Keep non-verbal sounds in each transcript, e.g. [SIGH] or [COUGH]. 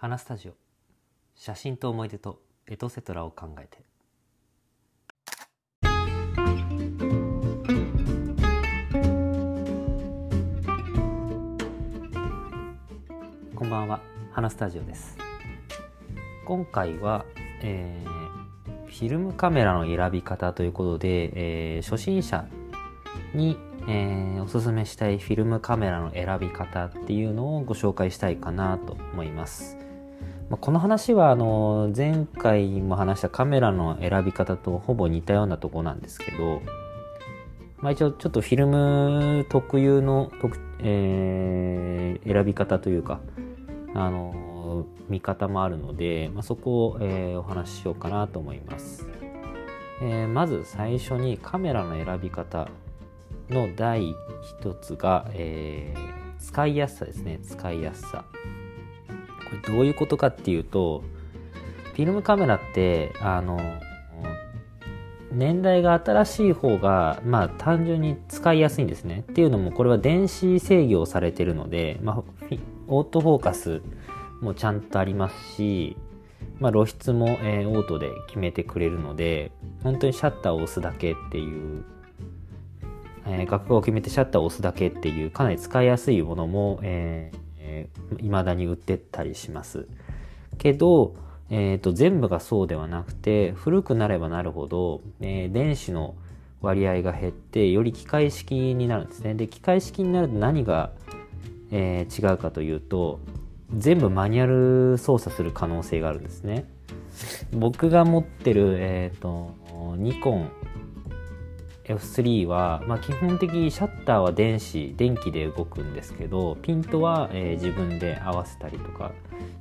花スタジオ。写真と思い出とエトセトラを考えて。こんばんは。花スタジオです。今回は、えー、フィルムカメラの選び方ということで、えー、初心者に、えー、おすすめしたいフィルムカメラの選び方っていうのをご紹介したいかなと思います。まあ、この話はあの前回も話したカメラの選び方とほぼ似たようなとこなんですけど、まあ、一応ちょっとフィルム特有の特、えー、選び方というかあの見方もあるので、まあ、そこを、えー、お話ししようかなと思います、えー、まず最初にカメラの選び方の第一つが、えー、使いやすさですね。使いやすさ。これどういうことかっていうとフィルムカメラってあの年代が新しい方がまあ単純に使いやすいんですね。っていうのもこれは電子制御をされてるので、まあ、オートフォーカスもちゃんとありますし、まあ、露出も、えー、オートで決めてくれるので本当にシャッターを押すだけっていう、えー、画を決めてシャッターを押すだけっていうかなり使いやすいものも、えーえー、未だに売ってったりします。けど、えーと、全部がそうではなくて古くなればなるほど、えー、電子の割合が減ってより機械式になるんですね。で機械式になると何が、えー、違うかというと全部マニュアル操作する可能性があるんですね。僕が持ってる、えーとニコン F3 は、まあ、基本的にシャッターは電子電気で動くんですけどピントは、えー、自分で合わせたりとか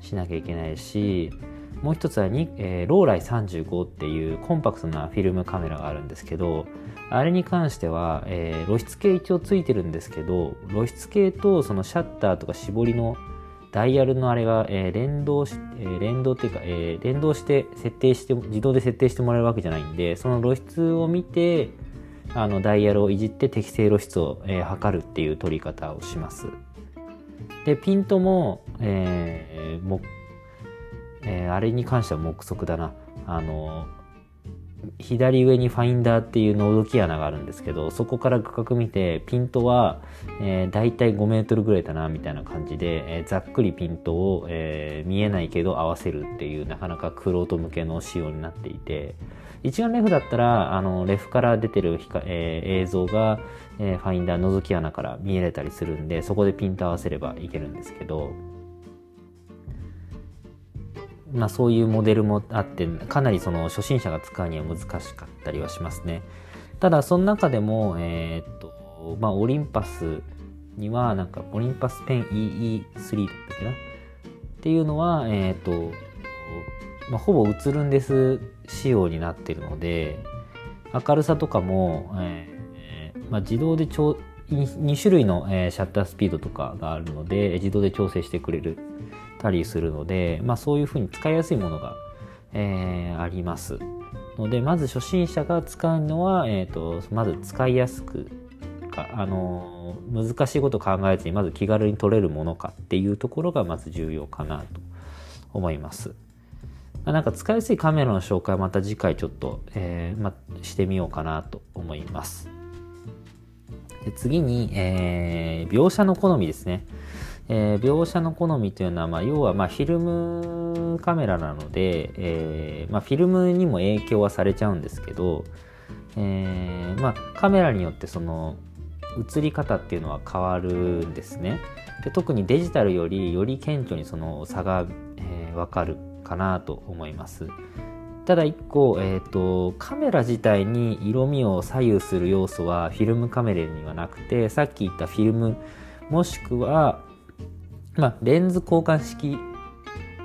しなきゃいけないしもう一つはに、えー、ローライ35っていうコンパクトなフィルムカメラがあるんですけどあれに関しては、えー、露出系一応ついてるんですけど露出系とそのシャッターとか絞りのダイヤルのあれが、えー、連動し、えー、連動っていうか、えー、連動して設定して自動で設定してもらえるわけじゃないんでその露出を見てあのダイヤルをいじって適正露出を、えー、測るっていう取り方をします。でピントも,、えーもえー、あれに関しては目測だな。あの左上にファインダーっていうノードキ穴があるんですけどそこから画角見てピントは、えー、大体5メートルぐらいだなみたいな感じで、えー、ざっくりピントを、えー、見えないけど合わせるっていうなかなかクロート向けの仕様になっていて一眼レフだったらあのレフから出てるえー、映像が、えー、ファインダー覗き穴から見えれたりするんでそこでピント合わせればいけるんですけどまあそういうモデルもあってかなりその初心者が使うには難しかったりはしますね。ただその中でもえー、っとまあオリンパスにはなんかオリンパスペン EE3 だったっけな？っていうのはえー、っとまあ、ほぼ映るんです仕様になってるので明るさとかも、えーまあ、自動でちょ2種類の、えー、シャッタースピードとかがあるので自動で調整してくれるたりするので、まあ、そういうふうに使いやすいものが、えー、ありますのでまず初心者が使うのは、えーと、まず使いやすくか、あの、難しいこと考えずにまず気軽に撮れるものかっていうところがまず重要かなと思います。なんか使いやすいカメラの紹介また次回ちょっと、えーま、してみようかなと思います。で次に、えー、描写の好みですね。えー、描写の好みというのは、まあ、要は、まあ、フィルムカメラなので、えーまあ、フィルムにも影響はされちゃうんですけど、えーまあ、カメラによってその映り方っていうのは変わるんですね。で特にデジタルよりより顕著にその差が、えー、分かるかなと思います。ただ一個、えーと、カメラ自体に色味を左右する要素はフィルムカメラにはなくてさっき言ったフィルムもしくは、ま、レンズ交換式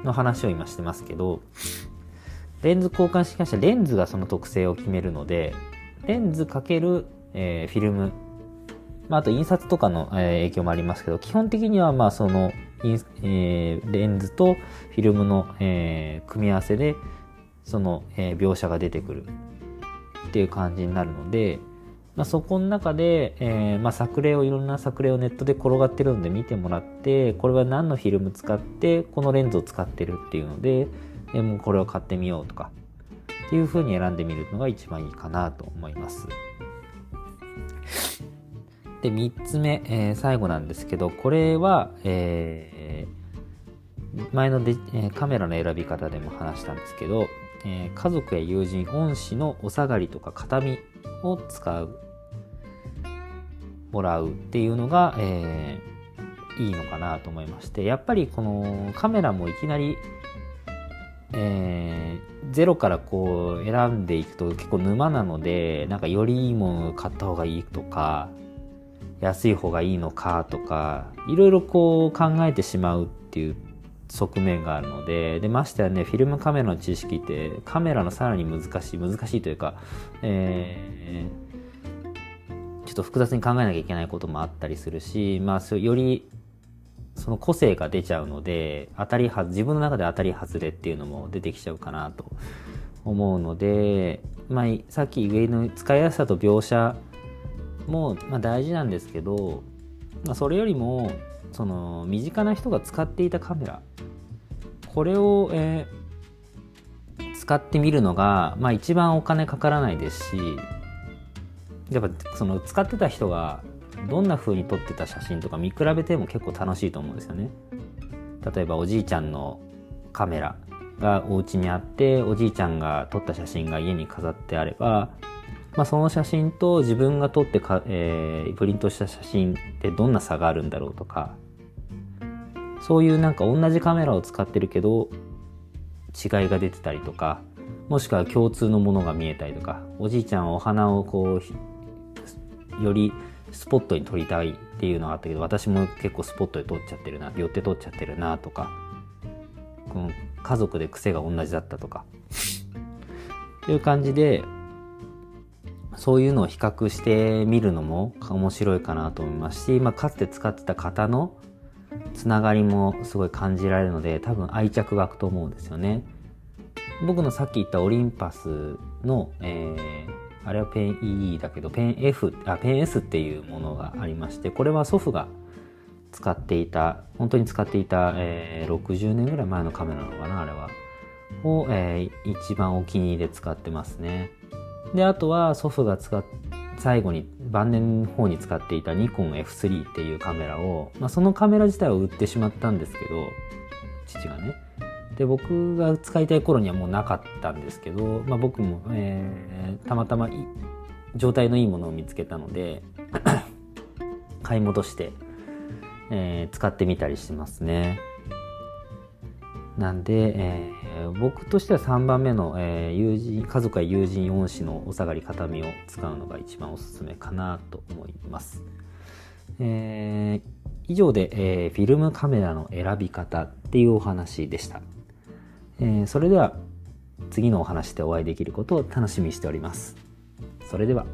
の話を今してますけどレンズ交換式に関してはレンズがその特性を決めるのでレンズかける、えー、フィルム、まあ、あと印刷とかの、え、影響もありますけど基本的にはまあそのえー、レンズとフィルムの、えー、組み合わせでその、えー、描写が出てくるっていう感じになるので、まあ、そこの中で、えー、まあ、作例をいろんな作例をネットで転がってるので見てもらってこれは何のフィルム使ってこのレンズを使ってるっていうので、えー、もうこれを買ってみようとかっていうふうに選んでみるのが一番いいかなと思います。で3つ目、えー、最後なんですけどこれは、えー、前ので、えカメラの選び方でも話したんですけど、え家族や友人恩師のお下がりとか形見を使うもらうっていうのが、えー、いいのかなと思いましてやっぱりこのカメラもいきなり、えー、ゼロからこう選んでいくと結構沼なのでなんかよりいいものを買った方がいいとか安い方がいいのかとかいろいろこう考えてしまうっていう側面があるのででましてやねフィルムカメラの知識ってカメラのさらに難しい難しいというか、えー、ちょっと複雑に考えなきゃいけないこともあったりするし、まあ、よりその個性が出ちゃうので当たりは自分の中で当たり外れっていうのも出てきちゃうかなと思うので、まあ、さっき上の使いやすさと描写も、まあ、大事なんですけど、まあ、それよりもその身近な人が使っていたカメラこれを、えー、使ってみるのが、まあ、一番お金かからないですしやっぱその使ってた人がどんな風に撮ってた写真とか見比べても結構楽しいと思うんですよね。例えばおじいちゃんのカメラがお家にあっておじいちゃんが撮った写真が家に飾ってあれば、まあ、その写真と自分が撮ってか、えー、プリントした写真ってどんな差があるんだろうとかそういうなんか同じカメラを使ってるけど違いが出てたりとかもしくは共通のものが見えたりとかおじいちゃんはお花をこうよりスポットに撮りたいっていうのがあったけど私も結構スポットで撮っちゃってるな寄って撮っちゃってるなとかこの家族で癖が同じだったとかって [LAUGHS] いう感じでそういうのを比較してみるのも面白いかなと思いますし、まあ、かつて使ってた方のつながりもすごい感じられるので多分愛着湧くと思うんですよね。僕のさっき言ったオリンパスの、えー、あれはペン EE だけどペン F あペン S っていうものがありましてこれは祖父が使っていた本当に使っていた、えー、60年ぐらい前のカメラなのかなあれは。を、えー、一番お気に入りで使ってますね。であとは祖父が使っ最後に晩年の方に使っていたニコン F3 っていうカメラを、まあ、そのカメラ自体を売ってしまったんですけど父がねで僕が使いたい頃にはもうなかったんですけど、まあ、僕も、えー、たまたま状態のいいものを見つけたので [COUGHS] 買い戻して、えー、使ってみたりしてますね。なんで、えー、僕としては3番目の、えー、友人家族や友人恩師のお下がり形見を使うのが一番おすすめかなと思います。えー、以上で、えフィルムカメラの選び方っていうお話でした。えそれでは次のお話でお会いできることを楽しみにしております。それでは。